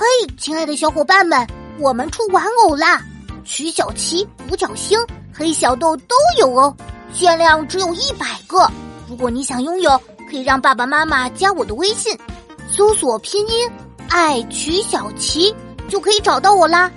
嘿，亲爱的小伙伴们，我们出玩偶啦！曲小七、五角星、黑小豆都有哦，限量只有一百个。如果你想拥有，可以让爸爸妈妈加我的微信，搜索拼音“爱曲小七”，就可以找到我啦。